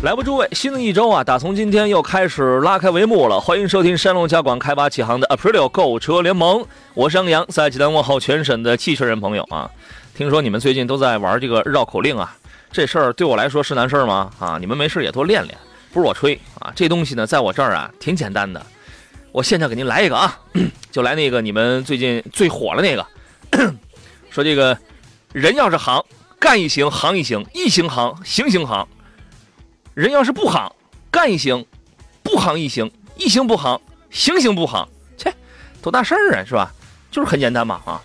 来吧，诸位，新的一周啊，打从今天又开始拉开帷幕了。欢迎收听山东交广开发启航的 Aprilio 购车联盟，我是杨洋，在济南问候全省的汽车人朋友啊。听说你们最近都在玩这个绕口令啊，这事儿对我来说是难事儿吗？啊，你们没事也多练练，不是我吹啊，这东西呢，在我这儿啊挺简单的。我现场给您来一个啊，就来那个你们最近最火的那个，说这个人要是行，干一行，行一行，一行行，行行行。人要是不行，干一行，不行一行，一行不行，行行不行，切，多大事儿啊，是吧？就是很简单嘛啊！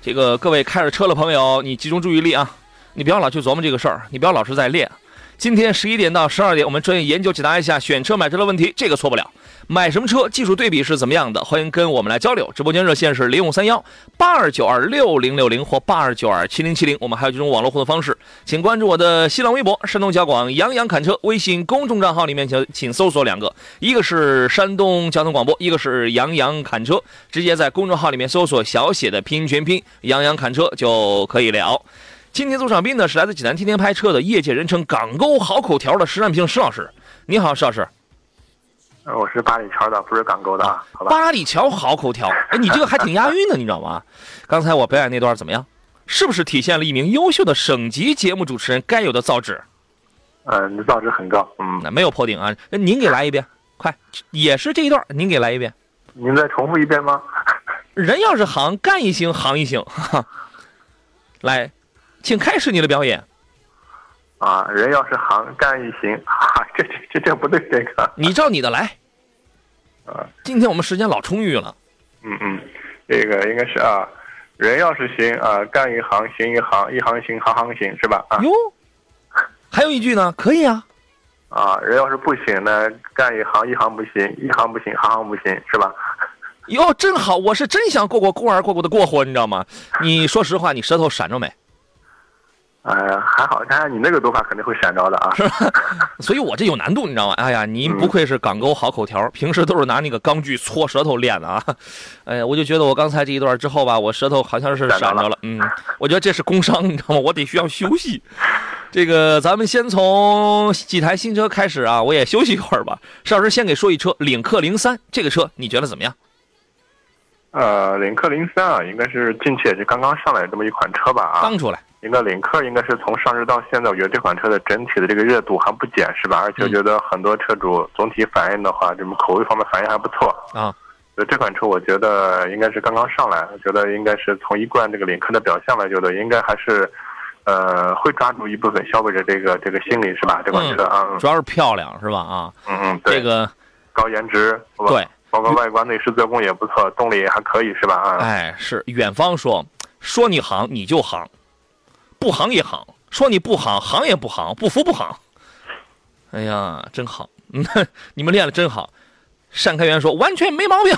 这个各位开着车的朋友，你集中注意力啊，你不要老去琢磨这个事儿，你不要老是在练。今天十一点到十二点，我们专业研究解答一下选车买车的问题，这个错不了。买什么车？技术对比是怎么样的？欢迎跟我们来交流。直播间热线是零五三幺八二九二六零六零或八二九二七零七零。我们还有几种网络互动方式，请关注我的新浪微博“山东交广杨洋侃车”微信公众账号里面请请搜索两个，一个是山东交通广播，一个是杨洋侃车。直接在公众号里面搜索小写的拼音全拼“杨洋侃车”就可以了。今天做场宾呢是来自济南天天拍车的业界人称“港沟好口条”的石占平石老师。你好，石老师。我是八里桥的，不是港沟的，好吧？八里桥好口条，哎，你这个还挺押韵的，你知道吗？刚才我表演那段怎么样？是不是体现了一名优秀的省级节目主持人该有的造诣？嗯，你的造诣很高，嗯，那没有破顶啊。那您给来一遍，快，也是这一段，您给来一遍。您再重复一遍吗？人要是行，干一行，行一行。来，请开始你的表演。啊，人要是行，干一行，啊，这这这这不对，这个。你照你的来。啊，今天我们时间老充裕了。嗯嗯，这个应该是啊，人要是行啊，干一行行一行，一行行行行行，是吧？啊。哟，还有一句呢，可以啊。啊，人要是不行呢，干一行一行不行，一行不行行行不行，是吧？哟，真好，我是真想过过过儿过过的过活，你知道吗？你说实话，你舌头闪着没？哎呀，还好，看你那个读法肯定会闪着的啊，是吧？所以我这有难度，你知道吗？哎呀，您不愧是港沟好口条，平时都是拿那个钢锯搓舌头练的啊。哎呀，我就觉得我刚才这一段之后吧，我舌头好像是闪着了。嗯，我觉得这是工伤，你知道吗？我得需要休息。这个咱们先从几台新车开始啊，我也休息一会儿吧。邵老师先给说一车领克零三，这个车你觉得怎么样？呃，领克零三啊，应该是近期也是刚刚上来这么一款车吧？啊，刚出来。应该领克应该是从上市到现在，我觉得这款车的整体的这个热度还不减，是吧？而且我觉得很多车主总体反应的话，这么口味方面反应还不错啊。所以这款车我觉得应该是刚刚上来，我觉得应该是从一贯这个领克的表现来觉得应该还是，呃，会抓住一部分消费者这个这个心理，是吧？这款车啊，主要是漂亮，是吧？啊，嗯嗯，这个高颜值，对，包括外观内饰做工也不错，动力也还可以，是吧？啊，哎，是远方说说你行你就行。不行也行，说你不行，行也不行，不服不行。哎呀，真好，你们练的真好。单开元说完全没毛病。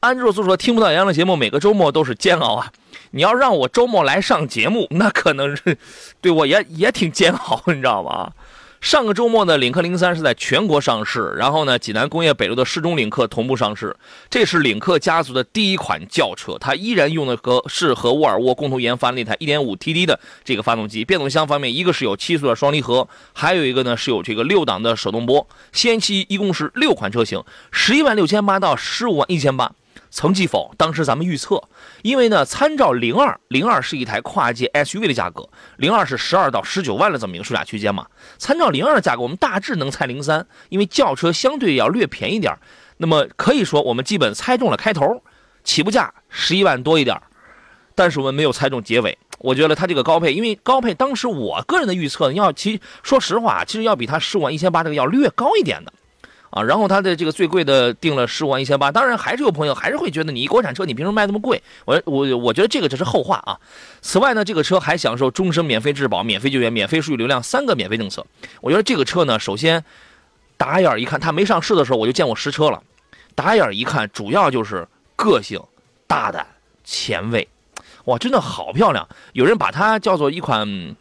安卓素说听不到杨的节目，每个周末都是煎熬啊。你要让我周末来上节目，那可能是对我也也挺煎熬，你知道吗？上个周末呢，领克零三是在全国上市，然后呢，济南工业北路的市中领克同步上市。这是领克家族的第一款轿车，它依然用的和是和沃尔沃共同研发那台 1.5TD 的这个发动机。变速箱方面，一个是有七速的双离合，还有一个呢是有这个六档的手动波。先期一共是六款车型，十一万六千八到十五万一千八。曾记否？当时咱们预测，因为呢，参照零二零二是一台跨界 SUV 的价格，零二是十二到十九万的这么一个售价区间嘛。参照零二的价格，我们大致能猜零三，因为轿车相对要略便宜点那么可以说，我们基本猜中了开头，起步价十一万多一点但是我们没有猜中结尾。我觉得它这个高配，因为高配当时我个人的预测，要其实说实话，其实要比它十五万一千八这个要略高一点的。啊，然后它的这个最贵的定了十五万一千八，当然还是有朋友还是会觉得你国产车你凭什么卖那么贵？我我我觉得这个只是后话啊。此外呢，这个车还享受终身免费质保、免费救援、免费数据流量三个免费政策。我觉得这个车呢，首先打眼一看，它没上市的时候我就见过实车了，打眼一看主要就是个性、大胆、前卫，哇，真的好漂亮！有人把它叫做一款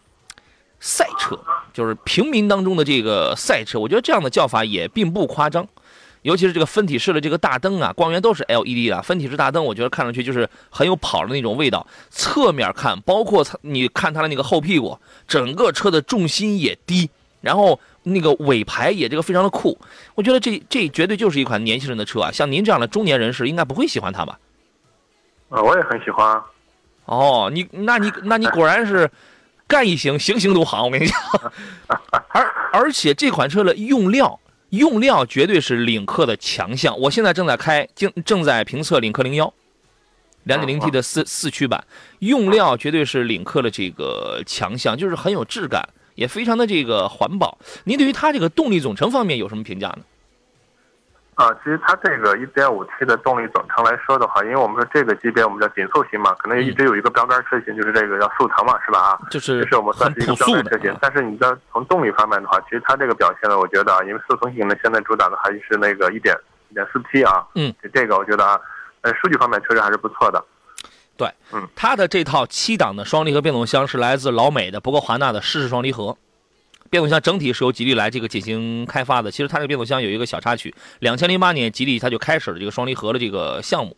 赛车。就是平民当中的这个赛车，我觉得这样的叫法也并不夸张，尤其是这个分体式的这个大灯啊，光源都是 LED 的，分体式大灯，我觉得看上去就是很有跑的那种味道。侧面看，包括你看它的那个后屁股，整个车的重心也低，然后那个尾排也这个非常的酷，我觉得这这绝对就是一款年轻人的车啊！像您这样的中年人士应该不会喜欢它吧？啊，我也很喜欢。哦，你那你那你果然是。干一行，行行都行。我跟你讲，而而且这款车的用料用料绝对是领克的强项。我现在正在开，正正在评测领克零幺，两点零 T 的四四驱版，用料绝对是领克的这个强项，就是很有质感，也非常的这个环保。您对于它这个动力总成方面有什么评价呢？啊，其实它这个 1.5T 的动力总成来说的话，因为我们说这个级别我们叫紧凑型嘛，可能一直有一个标杆车型，就是这个叫速腾嘛，是吧？啊，就是这是我们算是一个标杆车型。但是你在从动力方面的话，其实它这个表现呢，我觉得啊，因为速腾型呢现在主打的还是那个 1.1.4T 啊，嗯，这个我觉得啊，呃，数据方面确实还是不错的。对，嗯，它的这套七档的双离合变速箱是来自老美的，不过华纳的湿式双离合。变速箱整体是由吉利来这个进行开发的。其实它这个变速箱有一个小插曲，两千零八年吉利它就开始了这个双离合的这个项目，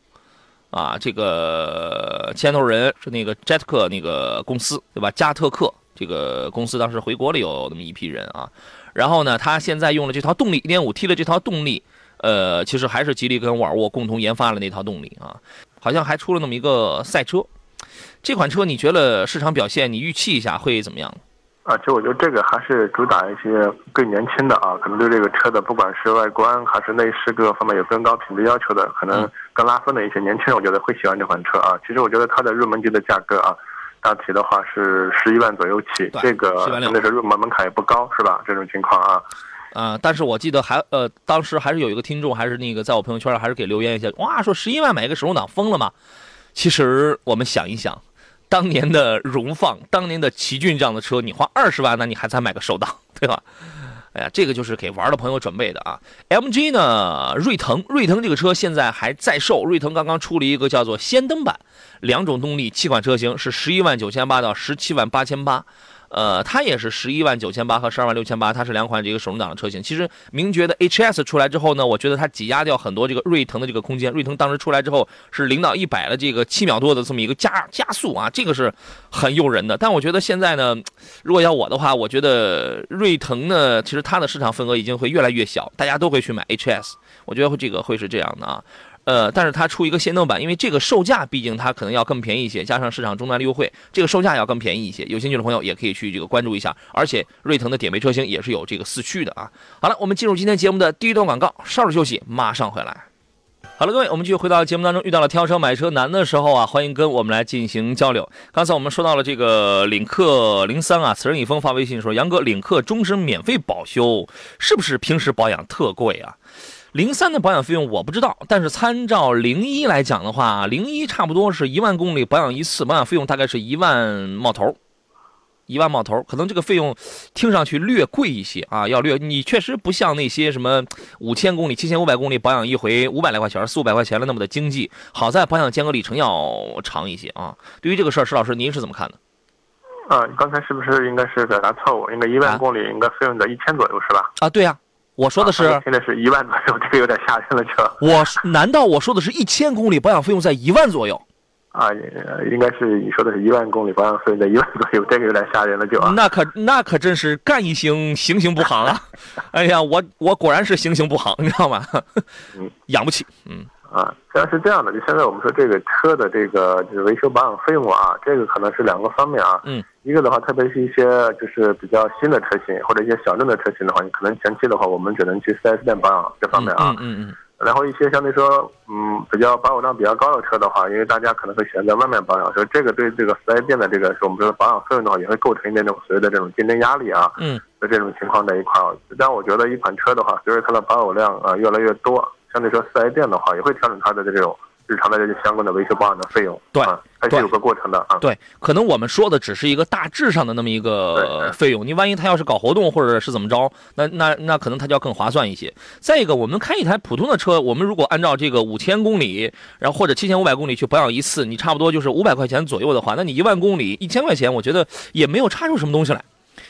啊，这个牵头人是那个 j e t 克那个公司，对吧？加特克这个公司当时回国了有那么一批人啊，然后呢，他现在用了这套动力 1.5T 的这套动力，呃，其实还是吉利跟沃尔沃共同研发了那套动力啊，好像还出了那么一个赛车。这款车你觉得市场表现，你预期一下会怎么样？啊，其实我觉得这个还是主打一些更年轻的啊，可能对这个车的不管是外观还是内饰各个方面有更高品质要求的，可能更拉风的一些年轻人，我觉得会喜欢这款车啊。其实我觉得它的入门级的价格啊，大体的话是十一万左右起，这个那是入门门槛也不高，是吧？这种情况啊，啊，但是我记得还呃，当时还是有一个听众，还是那个在我朋友圈还是给留言一下，哇，说十一万买一个手动挡疯了吗？其实我们想一想。当年的荣放，当年的奇骏这样的车，你花二十万，那你还才买个手挡，对吧？哎呀，这个就是给玩的朋友准备的啊。MG 呢，瑞腾，瑞腾这个车现在还在售，瑞腾刚刚出了一个叫做氙灯版，两种动力，七款车型是十一万九千八到十七万八千八。呃，它也是十一万九千八和十二万六千八，它是两款这个手动挡的车型。其实名爵的 HS 出来之后呢，我觉得它挤压掉很多这个锐腾的这个空间。锐腾当时出来之后是零到一百的这个七秒多的这么一个加加速啊，这个是很诱人的。但我觉得现在呢，如果要我的话，我觉得锐腾呢，其实它的市场份额已经会越来越小，大家都会去买 HS，我觉得这个会是这样的啊。呃，但是它出一个氙灯版，因为这个售价毕竟它可能要更便宜一些，加上市场终端的优惠，这个售价要更便宜一些。有兴趣的朋友也可以去这个关注一下。而且瑞腾的点位车型也是有这个四驱的啊。好了，我们进入今天节目的第一段广告，稍事休息，马上回来。好了，各位，我们继续回到节目当中，遇到了挑车买车难的时候啊，欢迎跟我们来进行交流。刚才我们说到了这个领克零三啊，此人已封发微信说：“杨哥，领克终身免费保修，是不是平时保养特贵啊？”零三的保养费用我不知道，但是参照零一来讲的话，零一差不多是一万公里保养一次，保养费用大概是一万冒头，一万冒头，可能这个费用听上去略贵一些啊，要略你确实不像那些什么五千公里、七千五百公里保养一回五百来块钱、四五百块钱了那么的经济，好在保养间隔里程要长一些啊。对于这个事儿，石老师您是怎么看的？啊，刚才是不是应该是表达错误？应该一万公里应该费用在一千左右是吧？啊，对呀。我说的是，现在是一万左右，这个有点吓人了，就。我难道我说的是一千公里保养费用在一万左右？啊，应该是你说的是一万公里保养费用在一万左右，这个有点吓人了，就。那可那可真是干一行，行行不行啊！哎呀，我我果然是行行不行，你知道吗？养不起，嗯。啊，实际上是这样的，就现在我们说这个车的这个就是维修保养费用啊，这个可能是两个方面啊。嗯。一个的话，特别是一些就是比较新的车型或者一些小众的车型的话，你可能前期的话，我们只能去 4S 店保养这方面啊。嗯嗯然后一些相对说，嗯，比较保有量比较高的车的话，因为大家可能会选择外面保养，所以这个对这个四 S 店的这个我们说的保养费用的话，也会构成一点这种所谓的这种竞争压力啊。嗯，在这种情况在一块儿，但我觉得一款车的话，随着它的保有量啊越来越多，相对说四 S 店的话也会调整它的这种日常的这些相关的维修保养的费用。对啊，还是有个过程的啊。对，可能我们说的只是一个大致上的那么一个费用，你万一他要是搞活动或者是怎么着，那那那可能它就要更划算一些。再一个，我们开一台普通的车，我们如果按照这个五千公里，然后或者七千五百公里去保养一次，你差不多就是五百块钱左右的话，那你一万公里一千块钱，我觉得也没有差出什么东西来。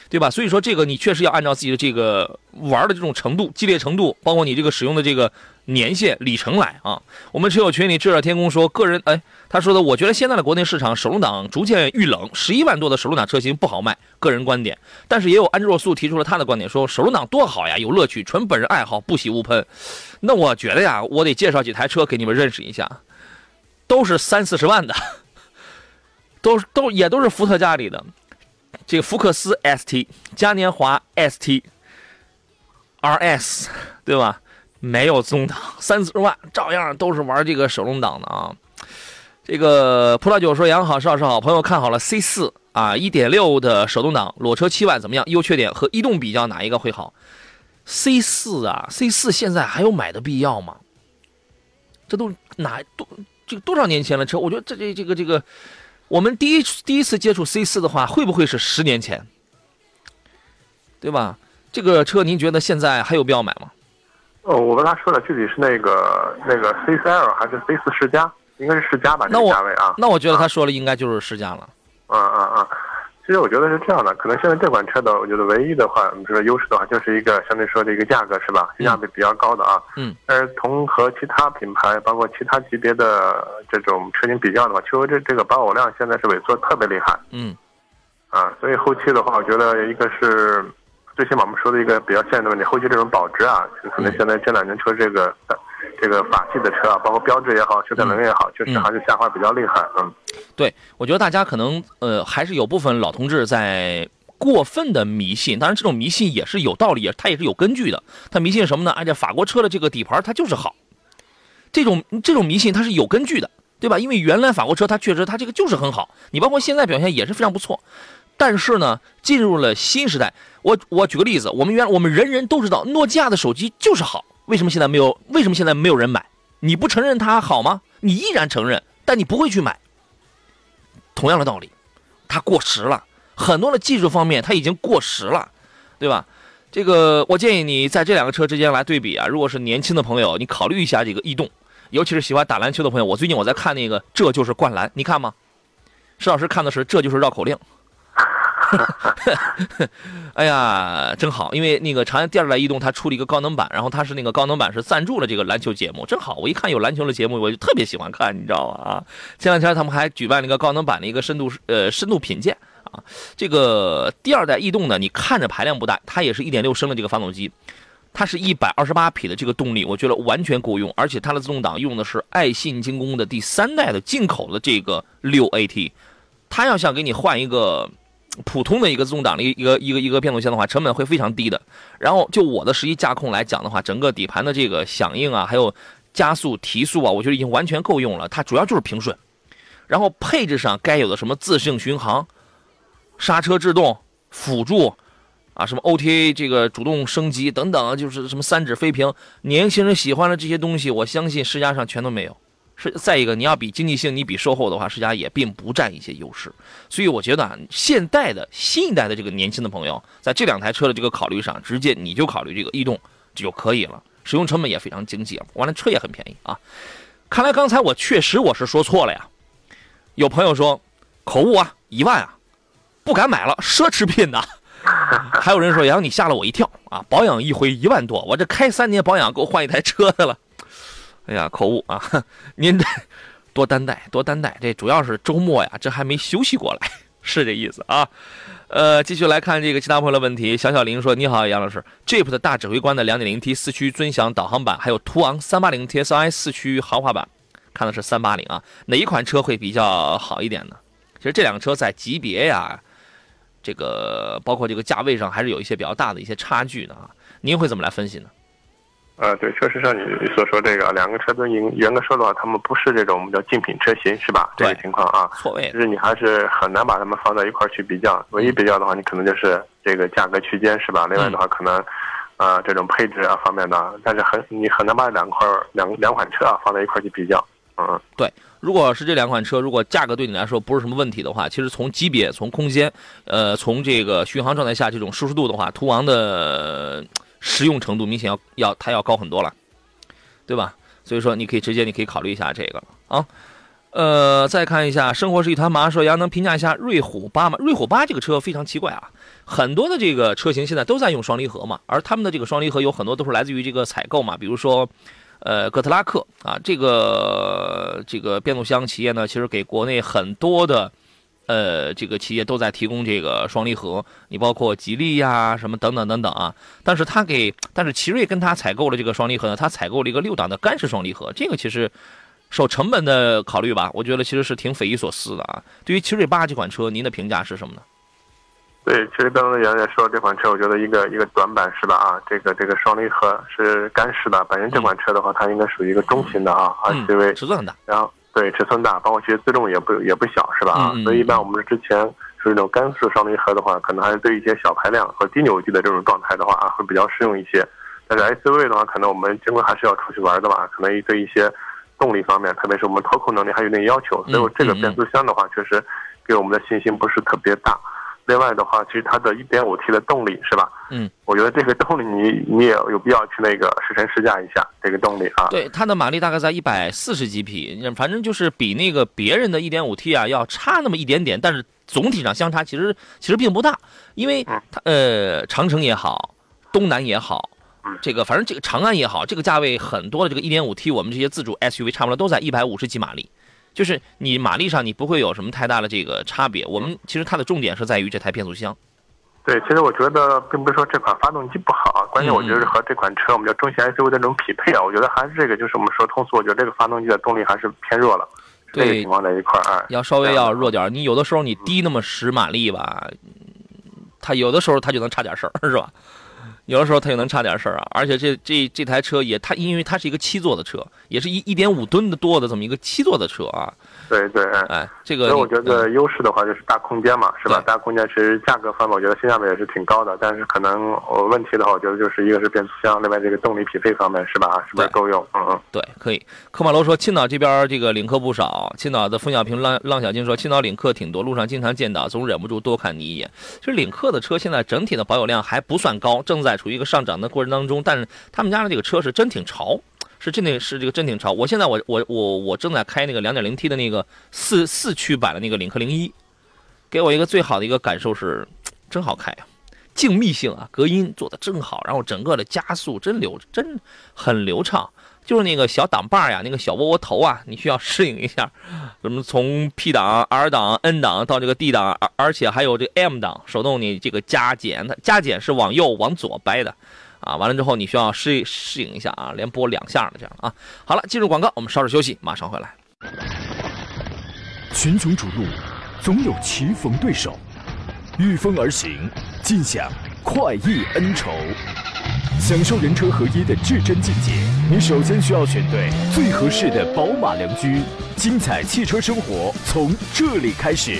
对吧？所以说这个你确实要按照自己的这个玩的这种程度、激烈程度，包括你这个使用的这个年限、里程来啊。我们车友群里炙热天空说，个人哎，他说的，我觉得现在的国内市场手动挡逐渐遇冷，十一万多的手动挡车型不好卖，个人观点。但是也有安之若素提出了他的观点，说手动挡多好呀，有乐趣，纯本人爱好，不喜勿喷。那我觉得呀，我得介绍几台车给你们认识一下，都是三四十万的，都都也都是福特家里的。这个福克斯 ST、嘉年华 ST、RS，对吧？没有自动挡，三四十万，照样都是玩这个手动挡的啊。这个葡萄酒说：“杨好，邵师好，朋友看好了 C 四啊，一点六的手动挡，裸车七万，怎么样？优缺点和逸动比较，哪一个会好？C 四啊，C 四现在还有买的必要吗？这都哪多这个多少年前的车？我觉得这这这个这个。”我们第一第一次接触 C 四的话，会不会是十年前？对吧？这个车您觉得现在还有必要买吗？哦，我跟他说的具体是那个那个 C 三 L 还是 C 四世嘉？应该是世嘉吧，这个价位啊。那我觉得他说了应该就是世嘉了。嗯嗯嗯。其实我觉得是这样的，可能现在这款车的，我觉得唯一的话，我们说优势的话，就是一个相对说的一个价格是吧？性价比比较高的啊。嗯。但是同和其他品牌，包括其他级别的这种车型比较的话，确实这这个保有量现在是萎缩特别厉害。嗯。啊，所以后期的话，我觉得一个是最起码我们说的一个比较现实的问题，后期这种保值啊，可能现在这两年车这个这个法系的车啊，包括标致也好，雪铁龙也好，确实还是下滑比较厉害。嗯。对，我觉得大家可能呃还是有部分老同志在过分的迷信，当然这种迷信也是有道理，它也是有根据的。他迷信什么呢？哎，这法国车的这个底盘它就是好，这种这种迷信它是有根据的，对吧？因为原来法国车它确实它这个就是很好，你包括现在表现也是非常不错。但是呢，进入了新时代，我我举个例子，我们原我们人人都知道诺基亚的手机就是好，为什么现在没有？为什么现在没有人买？你不承认它好吗？你依然承认，但你不会去买。同样的道理，它过时了，很多的技术方面它已经过时了，对吧？这个我建议你在这两个车之间来对比啊。如果是年轻的朋友，你考虑一下这个逸动，尤其是喜欢打篮球的朋友。我最近我在看那个《这就是灌篮》，你看吗？石老师看的是《这就是绕口令》。哎呀，真好！因为那个长安第二代逸动它出了一个高能版，然后它是那个高能版是赞助了这个篮球节目，正好我一看有篮球的节目，我就特别喜欢看，你知道吗？啊，前两天他们还举办了一个高能版的一个深度呃深度品鉴啊。这个第二代逸动呢，你看着排量不大，它也是一点六升的这个发动机，它是一百二十八匹的这个动力，我觉得完全够用，而且它的自动挡用的是爱信精工的第三代的进口的这个六 AT，它要想给你换一个。普通的一个自动挡的一个一个一个变速箱的话，成本会非常低的。然后就我的实际驾控来讲的话，整个底盘的这个响应啊，还有加速提速啊，我觉得已经完全够用了。它主要就是平顺，然后配置上该有的什么自适应巡航、刹车制动、辅助啊，什么 OTA 这个主动升级等等，就是什么三指飞屏，年轻人喜欢的这些东西，我相信世嘉上全都没有。是再一个，你要比经济性，你比售后的话，世嘉也并不占一些优势。所以我觉得啊，现代的新一代的这个年轻的朋友，在这两台车的这个考虑上，直接你就考虑这个逸动就可以了，使用成本也非常经济，完了车也很便宜啊。看来刚才我确实我是说错了呀。有朋友说口误啊，一万啊，不敢买了，奢侈品呐。还有人说杨你吓了我一跳啊，保养一回一万多，我这开三年保养够换一台车的了。哎呀，口误啊！您这多担待，多担待。这主要是周末呀，这还没休息过来，是这意思啊。呃，继续来看这个其他朋友的问题。小小林说：“你好，杨老师，Jeep 的大指挥官的 2.0T 四驱尊享导航版，还有途昂380 TSI 四驱豪华版，看的是380啊，哪一款车会比较好一点呢？其实这两个车在级别呀，这个包括这个价位上，还是有一些比较大的一些差距的啊。您会怎么来分析呢？呃，对，确实像你所说这个，两个车都严严格说的话，他们不是这种我们叫竞品车型，是吧？这个情况啊，错位就是你还是很难把它们放在一块儿去比较。唯一比较的话，你可能就是这个价格区间，是吧？另外的话，可能，啊、这种配置啊方面的，但是很你很难把两块儿两两款车啊放在一块儿去比较。嗯，对如果是这两款车，如果价格对你来说不是什么问题的话，其实从级别、从空间，呃，从这个巡航状态下这种舒适度的话，途昂的呃实用程度明显要要它要高很多了，对吧？所以说你可以直接你可以考虑一下这个啊。呃，再看一下，生活是一团麻，说杨能评价一下瑞虎八吗？瑞虎八这个车非常奇怪啊，很多的这个车型现在都在用双离合嘛，而他们的这个双离合有很多都是来自于这个采购嘛，比如说。呃，哥特拉克啊，这个这个变速箱企业呢，其实给国内很多的呃这个企业都在提供这个双离合，你包括吉利呀、什么等等等等啊。但是它给，但是奇瑞跟他采购了这个双离合呢，他采购了一个六档的干式双离合，这个其实受成本的考虑吧，我觉得其实是挺匪夷所思的啊。对于奇瑞八这款车，您的评价是什么呢？对，其实刚刚杨也说这款车，我觉得一个一个短板是吧？啊，这个这个双离合是干式的，本身这款车的话，它应该属于一个中型的啊嗯，，SUV，尺寸很大，然后对尺寸大，包括其实自重也不也不小，是吧？所以一般我们之前属于那种干式双离合的话，可能还是对一些小排量和低扭矩的这种状态的话啊，会比较适用一些。但是 SUV 的话，可能我们经过还是要出去玩的吧，可能对一些动力方面，特别是我们操控能力还有点要求，所以我这个变速箱的话，确实给我们的信心不是特别大。另外的话，其实它的 1.5T 的动力是吧？嗯，我觉得这个动力你你也有必要去那个试乘试驾一下这个动力啊。对，它的马力大概在一百四十几匹，反正就是比那个别人的 1.5T 啊要差那么一点点，但是总体上相差其实其实并不大，因为嗯它呃长城也好，东南也好嗯，这个反正这个长安也好，这个价位很多的这个 1.5T 我们这些自主 SUV 差不多都在一百五十几马力。就是你马力上你不会有什么太大的这个差别，我们其实它的重点是在于这台变速箱。对，其实我觉得并不是说这款发动机不好，关键我觉得和这款车我们叫中型 SUV 的这种匹配啊，我觉得还是这个，就是我们说通俗，我觉得这个发动机的动力还是偏弱了，这个对情况在一块儿啊。要稍微要弱点儿，你有的时候你低那么十马力吧，嗯它有的时候它就能差点事儿，是吧？有的时候它也能差点事儿啊，而且这这这台车也它因为它是一个七座的车，也是一一点五吨的多的这么一个七座的车啊，对对，哎哎，这个所以我觉得优势的话就是大空间嘛，是吧？大空间其实价格方面，我觉得性价比也是挺高的，但是可能我问题的话，我觉得就是一个是变速箱，另外这个动力匹配方面是吧？是不是够用？嗯嗯。对，可以。科马罗说，青岛这边这个领克不少。青岛的冯小平、浪浪小金说，青岛领克挺多，路上经常见到，总忍不住多看你一眼。其实领克的车现在整体的保有量还不算高，正在处于一个上涨的过程当中。但是他们家的这个车是真挺潮，是真的是这个真挺潮。我现在我我我我正在开那个 2.0T 的那个四四驱版的那个领克零一，给我一个最好的一个感受是，真好开啊。静谧性啊，隔音做的真好，然后整个的加速真流真很流畅。就是那个小挡把呀，那个小窝窝头啊，你需要适应一下。什么从 P 档、R 档、N 档到这个 D 档，而而且还有这个 M 档，手动你这个加减，它加减是往右往左掰的，啊，完了之后你需要适适应一下啊，连播两下的这样啊。好了，进入广告，我们稍事休息，马上回来。群雄逐鹿，总有棋逢对手，御风而行，尽享快意恩仇。享受人车合一的至臻境界，你首先需要选对最合适的宝马良驹。精彩汽车生活从这里开始。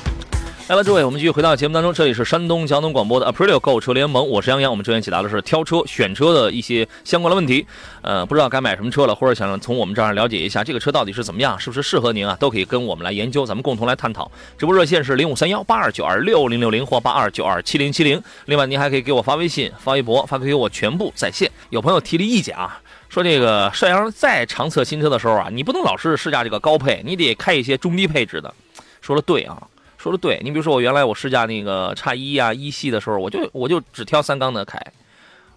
来了，诸位，我们继续回到节目当中，这里是山东交通广播的 Aprilio 购车联盟，我是杨洋。我们之前解答的是挑车、选车的一些相关的问题。呃，不知道该买什么车了，或者想从我们这儿了解一下这个车到底是怎么样，是不是适合您啊，都可以跟我们来研究，咱们共同来探讨。直播热线是零五三幺八二九二六零六零或八二九二七零七零。另外，您还可以给我发微信、发微博、发 QQ，我全部在线。有朋友提了意见啊，说这个帅阳在长测新车的时候啊，你不能老是试驾这个高配，你得开一些中低配置的。说的对啊。说的对，你比如说我原来我试驾那个叉一啊一系的时候，我就我就只挑三缸的开，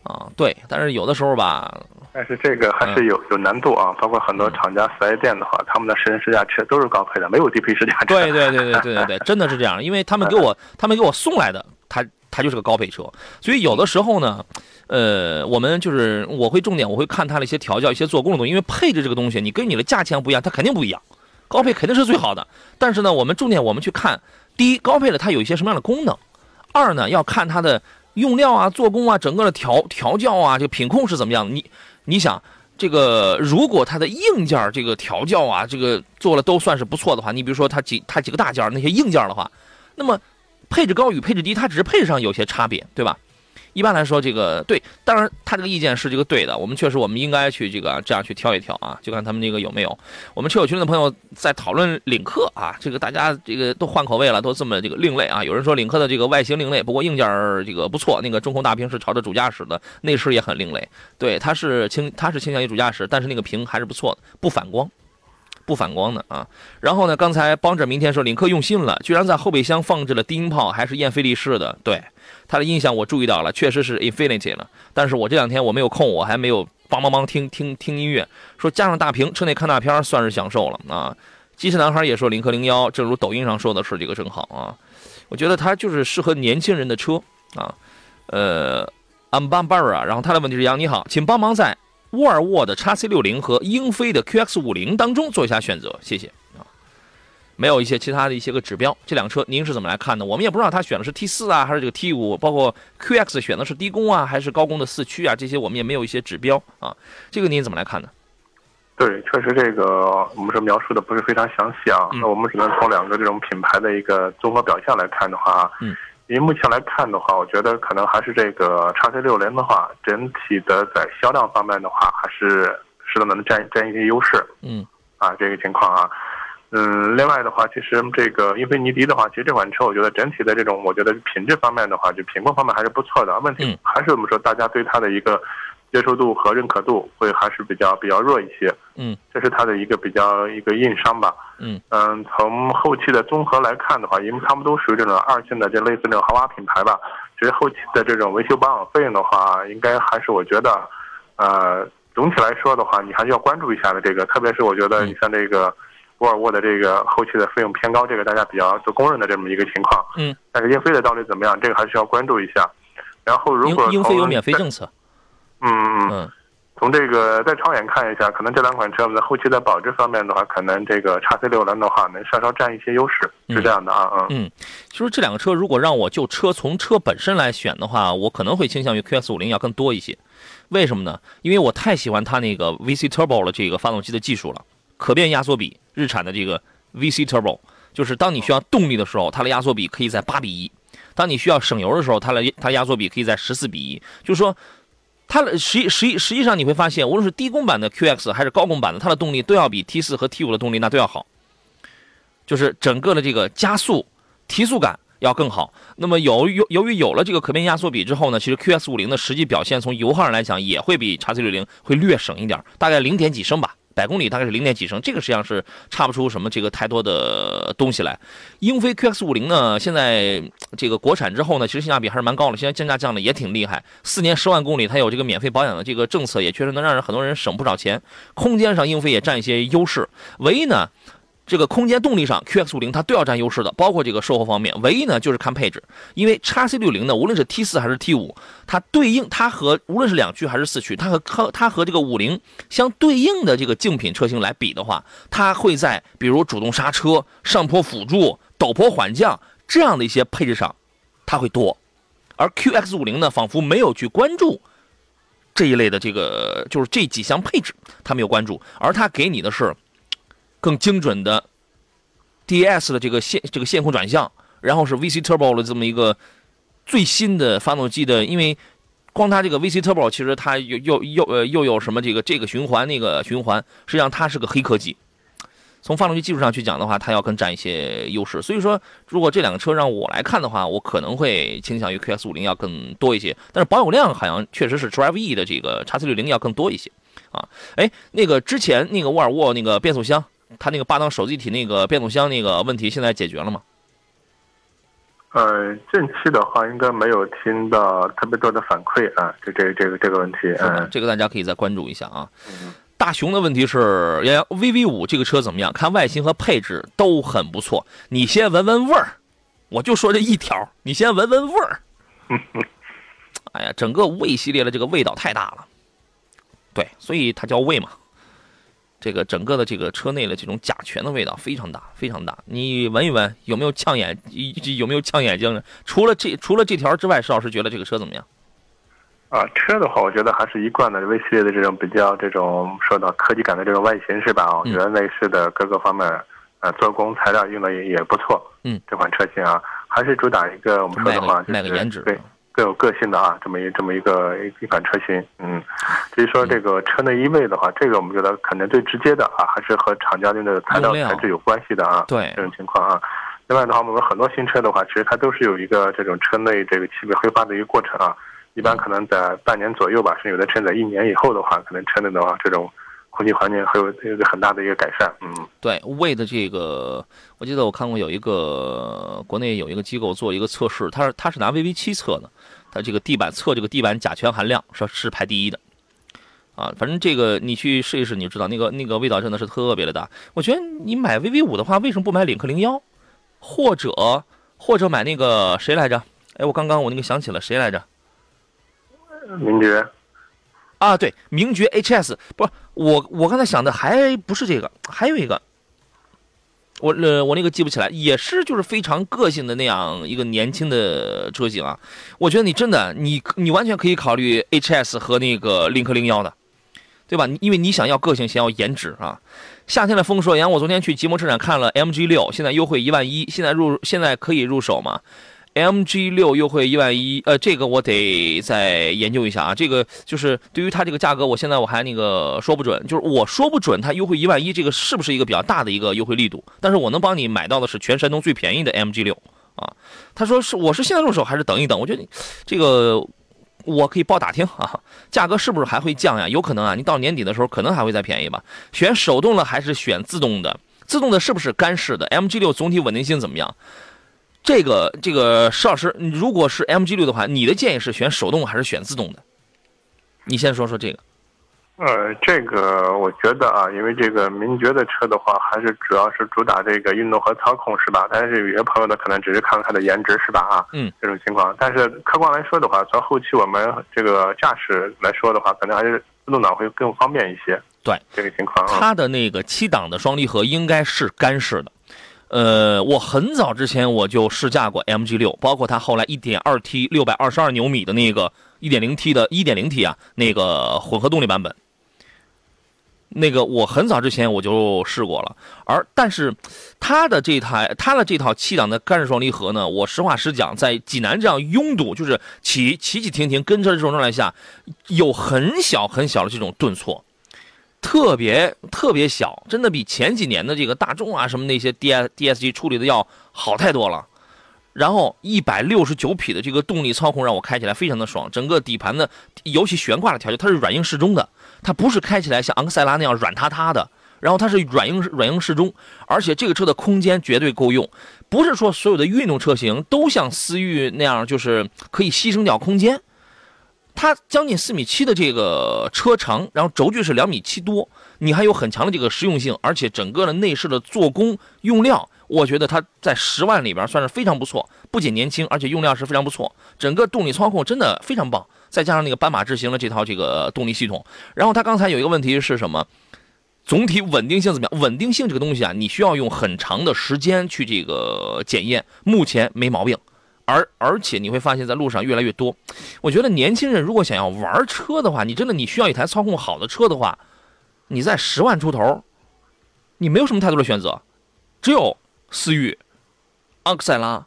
啊对，但是有的时候吧，但是这个还是有有难度啊，包括很多厂家四 S 店的话，他们的试乘试驾车都是高配的，没有低配试驾车。对对对对对对对，真的是这样，因为他们给我 他们给我送来的，他它就是个高配车。所以有的时候呢，呃，我们就是我会重点我会看它的一些调教、一些做工的东西，因为配置这个东西，你跟你的价钱不一样，它肯定不一样。高配肯定是最好的，但是呢，我们重点我们去看，第一，高配的它有一些什么样的功能；二呢，要看它的用料啊、做工啊、整个的调调教啊、这个品控是怎么样的。你你想。这个如果它的硬件这个调教啊，这个做了都算是不错的话，你比如说它几它几个大件那些硬件的话，那么配置高与配置低，它只是配置上有些差别，对吧？一般来说，这个对，当然他这个意见是这个对的。我们确实，我们应该去这个这样去挑一挑啊，就看他们那个有没有。我们车友群的朋友在讨论领克啊，这个大家这个都换口味了，都这么这个另类啊。有人说领克的这个外形另类，不过硬件这个不错，那个中控大屏是朝着主驾驶的，内饰也很另类。对，它是倾它是倾向于主驾驶，但是那个屏还是不错的，不反光。不反光的啊，然后呢？刚才帮着明天说领克用心了，居然在后备箱放置了低音炮，还是燕飞利式的。对，他的印象我注意到了，确实是 Infinity 了。但是我这两天我没有空，我还没有帮帮忙听听听音乐。说加上大屏，车内看大片算是享受了啊。机智男孩也说领克零幺，正如抖音上说的是这个正好啊。我觉得它就是适合年轻人的车啊。呃，I'm Barbara，然后他的问题是杨你好，请帮忙在。沃尔沃的 x C 六零和英菲的 QX 五零当中做一下选择，谢谢啊。没有一些其他的一些个指标，这辆车您是怎么来看的？我们也不知道他选的是 T 四啊，还是这个 T 五，包括 QX 选的是低功啊，还是高功的四驱啊，这些我们也没有一些指标啊。这个您怎么来看呢？对，确实这个我们说描述的不是非常详细啊。那我们只能从两个这种品牌的一个综合表现来看的话，嗯。以目前来看的话，我觉得可能还是这个叉 C 六零的话，整体的在销量方面的话，还是适当的能占占一些优势。嗯，啊，这个情况啊，嗯，另外的话，其实这个英菲尼迪的话，其实这款车我觉得整体的这种，我觉得品质方面的话，就品控方面还是不错的。问题还是我们说大家对它的一个。接受度和认可度会还是比较比较弱一些，嗯，这是它的一个比较一个硬伤吧，嗯。嗯，从后期的综合来看的话，因为他们都属于这种二线的，就类似这种豪华品牌吧，其实后期的这种维修保养费用的话，应该还是我觉得，呃，总体来说的话，你还是要关注一下的这个，特别是我觉得你像这个沃尔沃的这个后期的费用偏高，这个大家比较都公认的这么一个情况，嗯，但是英菲的到底怎么样，这个还是要关注一下。然后如果英英菲有免费政策。嗯嗯嗯，从这个再长远看一下，可能这两款车在后期在保值方面的话，可能这个叉 C 六零的话能稍稍占一些优势，是这样的啊嗯。嗯，其实这两个车如果让我就车从车本身来选的话，我可能会倾向于 QS 五零要更多一些。为什么呢？因为我太喜欢它那个 VC Turbo 的这个发动机的技术了，可变压缩比，日产的这个 VC Turbo，就是当你需要动力的时候，它的压缩比可以在八比一；当你需要省油的时候，它的它压缩比可以在十四比一。就是说。它的实实实际上你会发现，无论是低功版的 QX 还是高功版的，它的动力都要比 T 四和 T 五的动力那都要好，就是整个的这个加速、提速感要更好。那么由由由于有了这个可变压缩比之后呢，其实 QS 五零的实际表现从油耗上来讲也会比叉 C 六零会略省一点，大概零点几升吧。百公里大概是零点几升，这个实际上是差不出什么这个太多的东西来。英菲 QX 五零呢，现在这个国产之后呢，其实性价比还是蛮高的，现在降价降的也挺厉害。四年十万公里，它有这个免费保养的这个政策，也确实能让人很多人省不少钱。空间上，英菲也占一些优势，唯一呢。这个空间动力上，QX 五零它都要占优势的，包括这个售后方面。唯一呢就是看配置，因为叉 C 六零呢，无论是 T 四还是 T 五，它对应它和无论是两驱还是四驱，它和它它和这个五零相对应的这个竞品车型来比的话，它会在比如主动刹车、上坡辅助、陡坡缓降这样的一些配置上，它会多。而 QX 五零呢，仿佛没有去关注这一类的这个，就是这几项配置，它没有关注，而它给你的是。更精准的 D S 的这个线这个线控转向，然后是 V C Turbo 的这么一个最新的发动机的，因为光它这个 V C Turbo 其实它又又又呃又有什么这个这个循环那个循环，实际上它是个黑科技。从发动机技术上去讲的话，它要更占一些优势。所以说，如果这两个车让我来看的话，我可能会倾向于 Q S 五零要更多一些。但是保有量好像确实是 Drive E 的这个叉 C 六零要更多一些啊。哎，那个之前那个沃尔沃那个变速箱。它那个八档手自一体那个变速箱那个问题现在解决了吗？呃，近期的话应该没有听到特别多的反馈啊，这这这个这个问题，嗯，这个大家可以再关注一下啊。大熊的问题是，洋洋 VV 五这个车怎么样？看外形和配置都很不错，你先闻闻味儿，我就说这一条，你先闻闻味儿。哎呀，整个魏系列的这个味道太大了，对，所以它叫魏嘛。这个整个的这个车内的这种甲醛的味道非常大，非常大。你闻一闻，有没有呛眼？有没有呛眼睛？除了这除了这条之外，石老师觉得这个车怎么样？啊，车的话，我觉得还是一贯的 V 系列的这种比较这种受到科技感的这种外形是吧？我觉得内饰的各个方面，呃，做工材料用的也也不错。嗯，这款车型啊，还是主打一个我们说的话就是对。更有个性的啊，这么一这么一个一款车型，嗯，至于说这个车内异味的话，这个我们觉得可能最直接的啊，还是和厂家那个材料材质有关系的啊，对这种情况啊。另外的话，我们很多新车的话，其实它都是有一个这种车内这个气味挥发的一个过程啊，一般可能在半年左右吧，甚至有的车在一年以后的话，可能车内的话这种。空气环境会有一个很大的一个改善，嗯，对，为的这个，我记得我看过有一个国内有一个机构做一个测试，它是它是拿 VV 七测的，它这个地板测这个地板甲醛含量是是排第一的，啊，反正这个你去试一试，你就知道那个那个味道真的是特别的大。我觉得你买 VV 五的话，为什么不买领克零幺，或者或者买那个谁来着？哎，我刚刚我那个想起了谁来着？名爵。啊，对，名爵 HS 不，我我刚才想的还不是这个，还有一个，我呃我那个记不起来，也是就是非常个性的那样一个年轻的车型啊。我觉得你真的，你你完全可以考虑 HS 和那个领克零幺的，对吧？因为你想要个性，想要颜值啊。夏天的风说，杨，我昨天去吉摩车展看了 MG 六，现在优惠一万一，现在入现在可以入手吗？MG 六优惠一万一，呃，这个我得再研究一下啊。这个就是对于它这个价格，我现在我还那个说不准，就是我说不准它优惠一万一，这个是不是一个比较大的一个优惠力度？但是我能帮你买到的是全山东最便宜的 MG 六啊。他说是我是现在入手还是等一等？我觉得这个我可以报打听啊，价格是不是还会降呀？有可能啊，你到年底的时候可能还会再便宜吧。选手动的还是选自动的？自动的是不是干式的？MG 六总体稳定性怎么样？这个这个石老师，如果是 MG 六的话，你的建议是选手动还是选自动的？你先说说这个。呃，这个我觉得啊，因为这个名爵的车的话，还是主要是主打这个运动和操控，是吧？但是有些朋友呢，可能只是看它的颜值，是吧？啊，嗯，这种情况。但是客观来说的话，从后期我们这个驾驶来说的话，可能还是自动挡会更方便一些。对，这个情况。它的那个七档的双离合应该是干式的。呃，我很早之前我就试驾过 MG 六，包括它后来 1.2T 六百二十二牛米的那个 1.0T 的 1.0T 啊，那个混合动力版本。那个我很早之前我就试过了，而但是它的这台它的这套七档的干式双离合呢，我实话实讲，在济南这样拥堵，就是起起起停停跟车这种状态下，有很小很小的这种顿挫。特别特别小，真的比前几年的这个大众啊什么那些 D S D S G 处理的要好太多了。然后一百六十九匹的这个动力操控让我开起来非常的爽，整个底盘的尤其悬挂的调节，它是软硬适中的，它不是开起来像昂克赛拉那样软塌塌的，然后它是软硬软硬适中，而且这个车的空间绝对够用，不是说所有的运动车型都像思域那样就是可以牺牲掉空间。它将近四米七的这个车长，然后轴距是两米七多，你还有很强的这个实用性，而且整个的内饰的做工用料，我觉得它在十万里边算是非常不错，不仅年轻，而且用料是非常不错，整个动力操控真的非常棒，再加上那个斑马智行的这套这个动力系统，然后它刚才有一个问题是什么？总体稳定性怎么样？稳定性这个东西啊，你需要用很长的时间去这个检验，目前没毛病。而而且你会发现在路上越来越多，我觉得年轻人如果想要玩车的话，你真的你需要一台操控好的车的话，你在十万出头，你没有什么太多的选择，只有思域、昂克赛拉、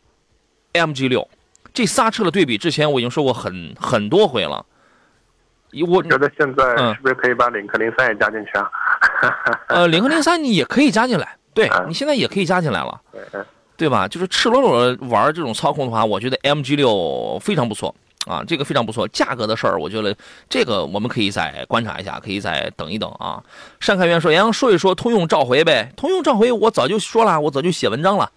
MG 六。这仨车的对比，之前我已经说过很很多回了。我觉得现在是不是可以把领克零三也加进去啊？呃，领克零三你也可以加进来，对你现在也可以加进来了。对吧？就是赤裸裸的玩这种操控的话，我觉得 MG 六非常不错啊，这个非常不错。价格的事儿，我觉得这个我们可以再观察一下，可以再等一等啊。单开元说：“杨说一说通用召回呗，通用召回我早就说了，我早就写文章了，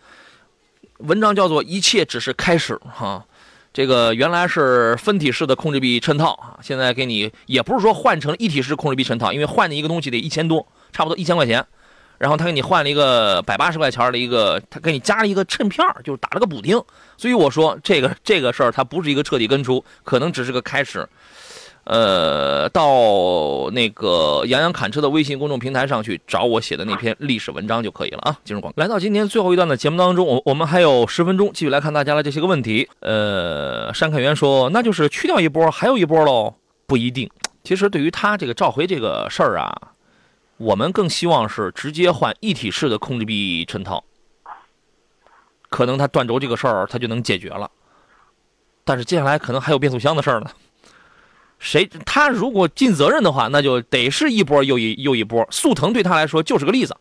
文章叫做一切只是开始哈。这个原来是分体式的控制臂衬套啊，现在给你也不是说换成一体式控制臂衬套，因为换的一个东西得一千多，差不多一千块钱。”然后他给你换了一个百八十块钱的一个，他给你加了一个衬片就是打了个补丁。所以我说这个这个事儿，它不是一个彻底根除，可能只是个开始。呃，到那个杨洋侃车的微信公众平台上去找我写的那篇历史文章就可以了啊。进入广告，来到今天最后一段的节目当中，我我们还有十分钟，继续来看大家的这些个问题。呃，山凯元说，那就是去掉一波，还有一波喽？不一定。其实对于他这个召回这个事儿啊，我们更希望是直接换一体式的控制臂衬套，可能他断轴这个事儿他就能解决了。但是接下来可能还有变速箱的事儿呢。谁他如果尽责任的话，那就得是一波又一又一波。速腾对他来说就是个例子，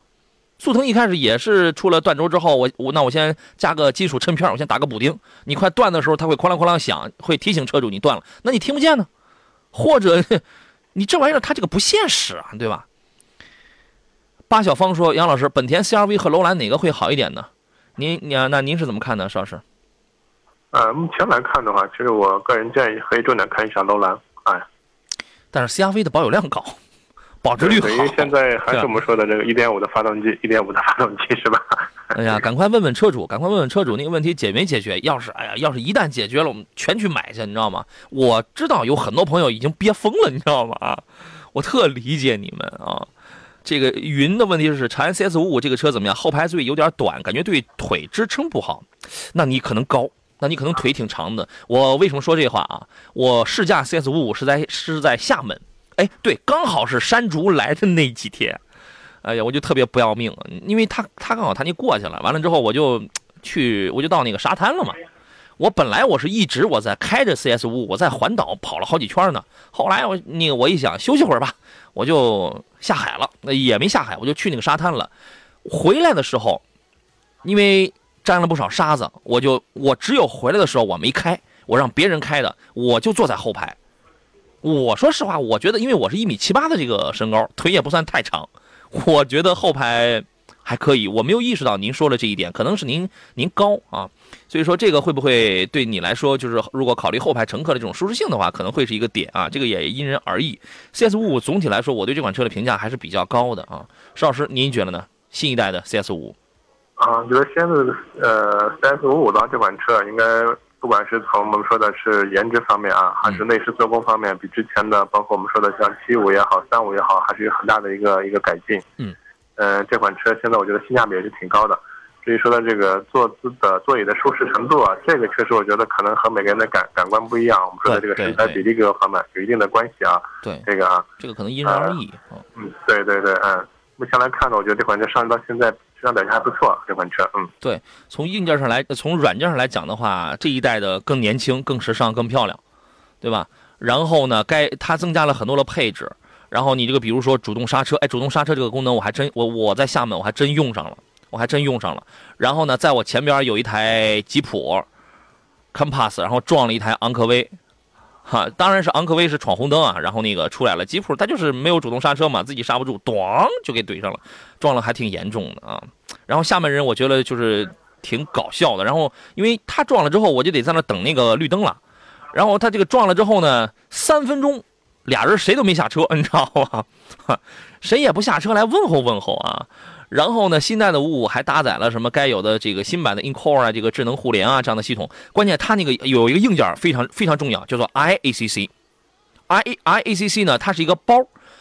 速腾一开始也是出了断轴之后，我我那我先加个金属衬片，我先打个补丁。你快断的时候，它会哐啷哐啷响，会提醒车主你断了，那你听不见呢？或者 你这玩意儿它这个不现实啊，对吧？八小芳说：“杨老师，本田 CRV 和楼兰哪个会好一点呢？您您那您是怎么看呢？邵老师？”呃，目前来看的话，其实我个人建议可以重点看一下楼兰。哎，但是 CRV 的保有量高，保值率好。等于现在还是我们说的这个1.5的发动机，1.5的 发动机是吧？哎呀，赶快问问车主，赶快问问车主那个问题解没解决？要是哎呀，要是一旦解决了，我们全去买去，你知道吗？我知道有很多朋友已经憋疯了，你知道吗？啊，我特理解你们啊。这个云的问题是，长安 CS55 这个车怎么样？后排座椅有点短，感觉对腿支撑不好。那你可能高。那你可能腿挺长的。我为什么说这话啊？我试驾 CS 五五是在是在厦门，哎，对，刚好是山竹来的那几天。哎呀，我就特别不要命，因为他他刚好他那过去了，完了之后我就去我就到那个沙滩了嘛。我本来我是一直我在开着 CS 五五，我在环岛跑了好几圈呢。后来我那个我一想休息会儿吧，我就下海了。那也没下海，我就去那个沙滩了。回来的时候，因为。沾了不少沙子，我就我只有回来的时候我没开，我让别人开的，我就坐在后排。我说实话，我觉得因为我是一米七八的这个身高，腿也不算太长，我觉得后排还可以。我没有意识到您说的这一点，可能是您您高啊，所以说这个会不会对你来说，就是如果考虑后排乘客的这种舒适性的话，可能会是一个点啊，这个也因人而异。CS 五五总体来说，我对这款车的评价还是比较高的啊。石老师，您觉得呢？新一代的 CS 五？啊，觉得现在呃，CS 五五的这款车，应该不管是从我们说的是颜值方面啊，还是内饰做工方面，比之前的，包括我们说的像七五也好，三五也好，还是有很大的一个一个改进。嗯，呃，这款车现在我觉得性价比也是挺高的。至于说的这个坐姿的座椅的舒适程度啊，这个确实我觉得可能和每个人的感感官不一样。我们说的这个身材比例各个方面有一定的关系啊。对，这个啊，这个可能因人而异。嗯，对对对，嗯，目前来看呢，我觉得这款车上市到现在。质量表现还不错，这款车，嗯，对，从硬件上来，从软件上来讲的话，这一代的更年轻、更时尚、更漂亮，对吧？然后呢，该它增加了很多的配置，然后你这个比如说主动刹车，哎，主动刹车这个功能我还真我我在厦门我还真用上了，我还真用上了。然后呢，在我前边有一台吉普，Compass，然后撞了一台昂科威。哈，当然是昂科威是闯红灯啊，然后那个出来了，吉普它就是没有主动刹车嘛，自己刹不住，咣就给怼上了，撞了还挺严重的啊。然后厦门人我觉得就是挺搞笑的，然后因为他撞了之后，我就得在那等那个绿灯了，然后他这个撞了之后呢，三分钟俩人谁都没下车，你知道吧？谁也不下车来问候问候啊。然后呢，新代的五五还搭载了什么该有的这个新版的 InCore 啊，这个智能互联啊这样的系统。关键它那个有一个硬件非常非常重要，叫做 IACC。I IACC 呢，它是一个包，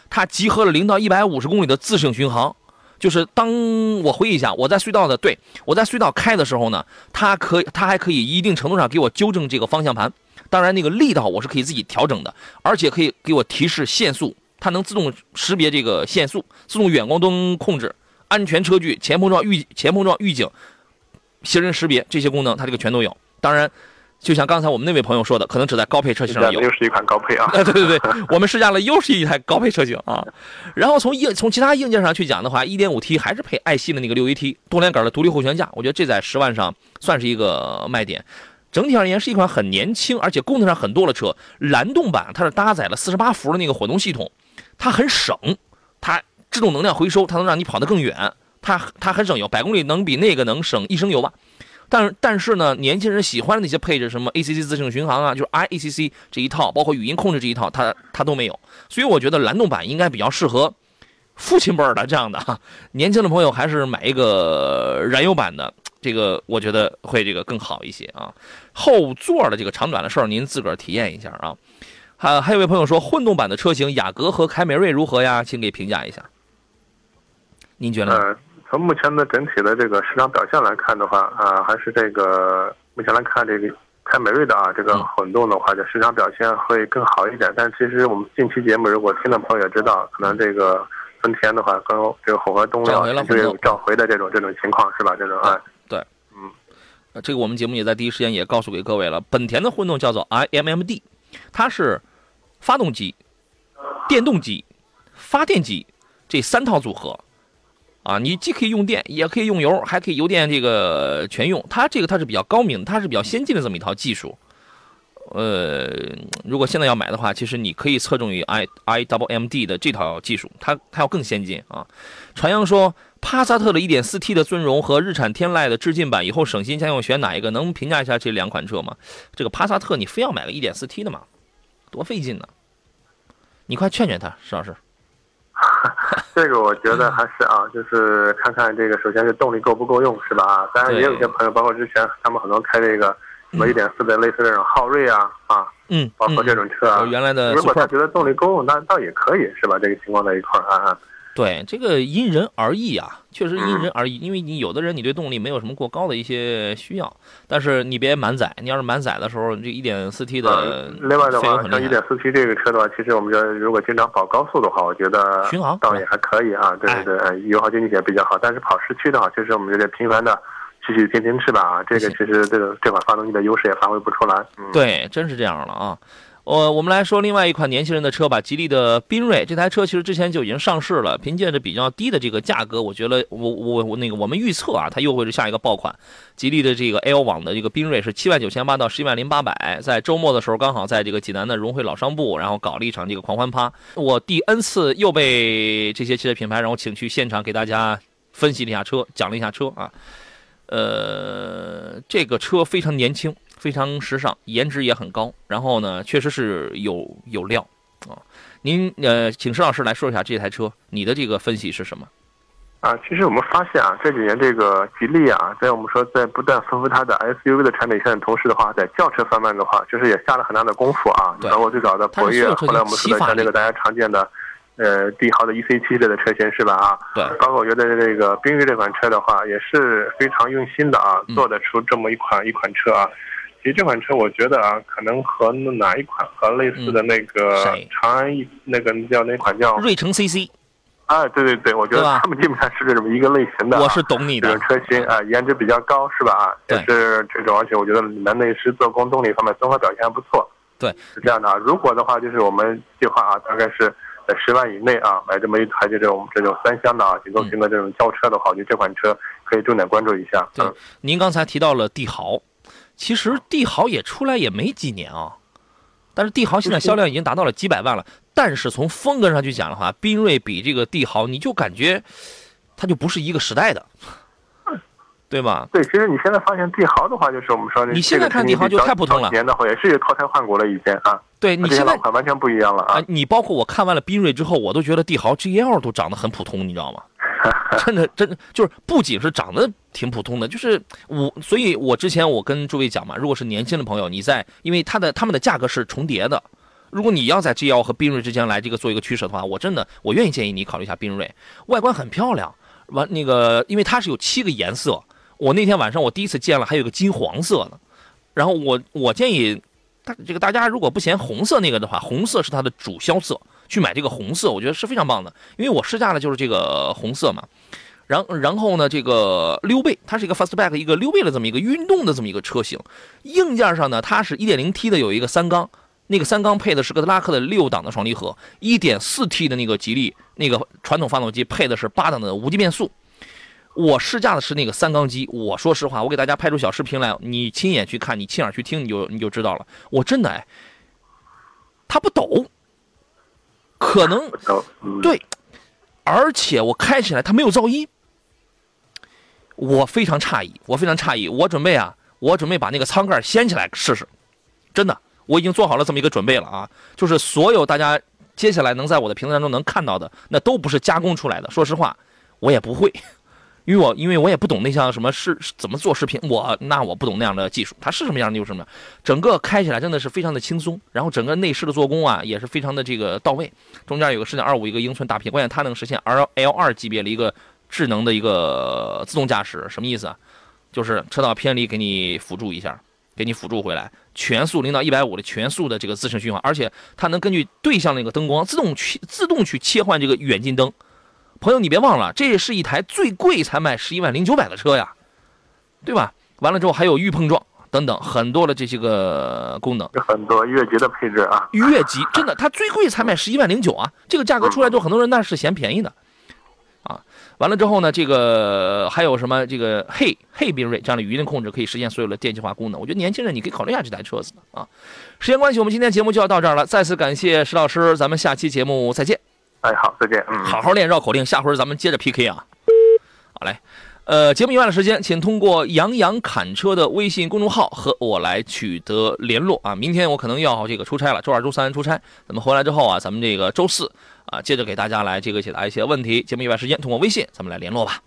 它集合了零到一百五十公里的自适应巡航。就是当我回忆一下，我在隧道的，对我在隧道开的时候呢，它可它还可以一定程度上给我纠正这个方向盘。当然那个力道我是可以自己调整的，而且可以给我提示限速，它能自动识别这个限速，自动远光灯控制。安全车距、前碰撞预前碰撞预警、行人识别这些功能，它这个全都有。当然，就像刚才我们那位朋友说的，可能只在高配车型上有。又是一款高配啊！对对对，我们试驾了，又是一台高配车型啊。然后从硬从其他硬件上去讲的话，1.5T 还是配爱信的那个 6AT 多连杆的独立后悬架，我觉得这在十万上算是一个卖点。整体而言是一款很年轻而且功能上很多的车。蓝动版它是搭载了48伏的那个混动系统，它很省，它。制动能量回收，它能让你跑得更远，它它很省油，百公里能比那个能省一升油吧。但是但是呢，年轻人喜欢的那些配置，什么 ACC 自适应巡航啊，就是 IACC 这一套，包括语音控制这一套，它它都没有。所以我觉得蓝动版应该比较适合父亲辈的这样的哈，年轻的朋友还是买一个燃油版的，这个我觉得会这个更好一些啊。后座的这个长短的事儿，您自个儿体验一下啊。还还有位朋友说，混动版的车型雅阁和凯美瑞如何呀？请给评价一下。您觉得？呃，从目前的整体的这个市场表现来看的话，啊，还是这个目前来看这个凯美瑞的啊，这个混动的话，这市场表现会更好一点。但其实我们近期节目如果听的朋友也知道，可能这个丰田的话跟这个混合动力就有召回的这种这种情况是吧？这种啊，嗯，这个我们节目也在第一时间也告诉给各位了。本田的混动叫做 iMMD，它是发动机、电动机、发电机这三套组合。啊，你既可以用电，也可以用油，还可以油电这个全用。它这个它是比较高明，它是比较先进的这么一套技术。呃，如果现在要买的话，其实你可以侧重于 i i w m d 的这套技术，它它要更先进啊。传扬说，帕萨特的 1.4T 的尊荣和日产天籁的致敬版，以后省心家用选哪一个？能评价一下这两款车吗？这个帕萨特你非要买个 1.4T 的吗？多费劲呢！你快劝劝他，石老师。这个我觉得还是啊，就是看看这个，首先是动力够不够用，是吧？啊，当然也有些朋友，包括之前他们很多开这个什么一点四的，类似这种昊锐啊，啊，嗯，包括这种车啊，原来的，如果他觉得动力够用，那倒也可以，是吧？这个情况在一块儿啊。对，这个因人而异啊，确实因人而异。因为你有的人你对动力没有什么过高的一些需要，但是你别满载。你要是满载的时候，这一点四 T 的，另外的话，像一点四 T 这个车的话，其实我们觉得如果经常跑高速的话，我觉得巡航倒也还可以啊。对对对，油耗经济性比较好。但是跑市区的话，其实我们觉得频繁的去去停停翅膀啊，这个其实这个这款发动机的优势也发挥不出来。对，真是这样了啊。呃，我们来说另外一款年轻人的车吧，吉利的缤瑞。这台车其实之前就已经上市了，凭借着比较低的这个价格，我觉得我我我那个我们预测啊，它又会是下一个爆款。吉利的这个 L 网的这个缤瑞是七万九千八到十一万零八百，在周末的时候刚好在这个济南的融汇老商部，然后搞了一场这个狂欢趴。我第 N 次又被这些汽车品牌让我请去现场给大家分析了一下车，讲了一下车啊。呃，这个车非常年轻。非常时尚，颜值也很高，然后呢，确实是有有料啊。您呃，请石老师来说一下这台车，你的这个分析是什么？啊，其实我们发现啊，这几年这个吉利啊，在我们说在不断丰富它的 SUV 的产品线的同时的话，在轿车方面的话，就是也下了很大的功夫啊。包括最早的博越，后来我们说的像这个大家常见的呃帝豪的 EC 七类的车型是吧？啊，对。包括我觉得这个缤瑞这款车的话，也是非常用心的啊，做得出这么一款一款车啊。其实这款车，我觉得啊，可能和哪一款和类似的那个长安一那个叫哪款叫瑞城 CC，啊，对对对，我觉得他们基本上是这种一个类型的。我是懂你的。这种车型啊，颜值比较高，是吧？啊，也是这种，而且我觉得里面内饰、做工、动力方面综合表现还不错。对，是这样的啊。如果的话，就是我们计划啊，大概是在十万以内啊，买这么一台这种这种三厢的啊，紧凑型的这种轿车的话，我觉得这款车可以重点关注一下。对，您刚才提到了帝豪。其实帝豪也出来也没几年啊，但是帝豪现在销量已经达到了几百万了。但是从风格上去讲的话，缤瑞比这个帝豪，你就感觉它就不是一个时代的，对吧？对，其实你现在发现帝豪的话，就是我们说你现在看帝豪就太普通了，年的话也是脱胎换骨了，以前啊。对你现在完全不一样了啊！你包括我看完了缤瑞之后，我都觉得帝豪 GL 都长得很普通，你知道吗？真的，真的就是不仅是长得挺普通的，就是我，所以我之前我跟诸位讲嘛，如果是年轻的朋友，你在因为它的他们的价格是重叠的，如果你要在 G L 和缤瑞之间来这个做一个取舍的话，我真的我愿意建议你考虑一下缤瑞，外观很漂亮，完那个因为它是有七个颜色，我那天晚上我第一次见了还有个金黄色的，然后我我建议大这个大家如果不嫌红色那个的话，红色是它的主销色。去买这个红色，我觉得是非常棒的，因为我试驾的就是这个红色嘛。然然后呢，这个溜背，它是一个 fastback 一个溜背的这么一个运动的这么一个车型。硬件上呢，它是一点零 T 的有一个三缸，那个三缸配的是格特拉克的六档的双离合，一点四 T 的那个吉利那个传统发动机配的是八档的无级变速。我试驾的是那个三缸机，我说实话，我给大家拍出小视频来，你亲眼去看，你亲耳去听，你就你就知道了。我真的哎，它不抖。可能对，而且我开起来它没有噪音，我非常诧异，我非常诧异。我准备啊，我准备把那个舱盖掀起来试试，真的，我已经做好了这么一个准备了啊。就是所有大家接下来能在我的评论当中能看到的，那都不是加工出来的。说实话，我也不会，因为我因为我也不懂那项什么是怎么做视频，我那我不懂那样的技术，它是什么样的就是什么样。整个开起来真的是非常的轻松，然后整个内饰的做工啊也是非常的这个到位。中间有个十点二五一个英寸大屏，关键它能实现 L L 二级别的一个智能的一个自动驾驶，什么意思啊？就是车道偏离给你辅助一下，给你辅助回来，全速零到一百五的全速的这个自适循环，而且它能根据对向那个灯光自动去自动去切换这个远近灯。朋友，你别忘了，这是一台最贵才卖十一万零九百的车呀，对吧？完了之后还有预碰撞等等很多的这些个功能，有很多越级的配置啊。越级真的，它最贵才卖十一万零九啊，这个价格出来之后，很多人那是嫌便宜的。啊，完了之后呢，这个还有什么这个 Hey Hey 缤瑞这样的语音控制，可以实现所有的电气化功能。我觉得年轻人你可以考虑一下这台车子啊。时间关系，我们今天节目就要到这儿了。再次感谢石老师，咱们下期节目再见。哎，好，再见。嗯，好好练绕口令，下回咱们接着 PK 啊。好嘞，呃，节目以外的时间，请通过杨洋侃车的微信公众号和我来取得联络啊。明天我可能要这个出差了，周二、周三出差，咱们回来之后啊，咱们这个周四啊，接着给大家来这个解答一些问题。节目以外时间，通过微信咱们来联络吧。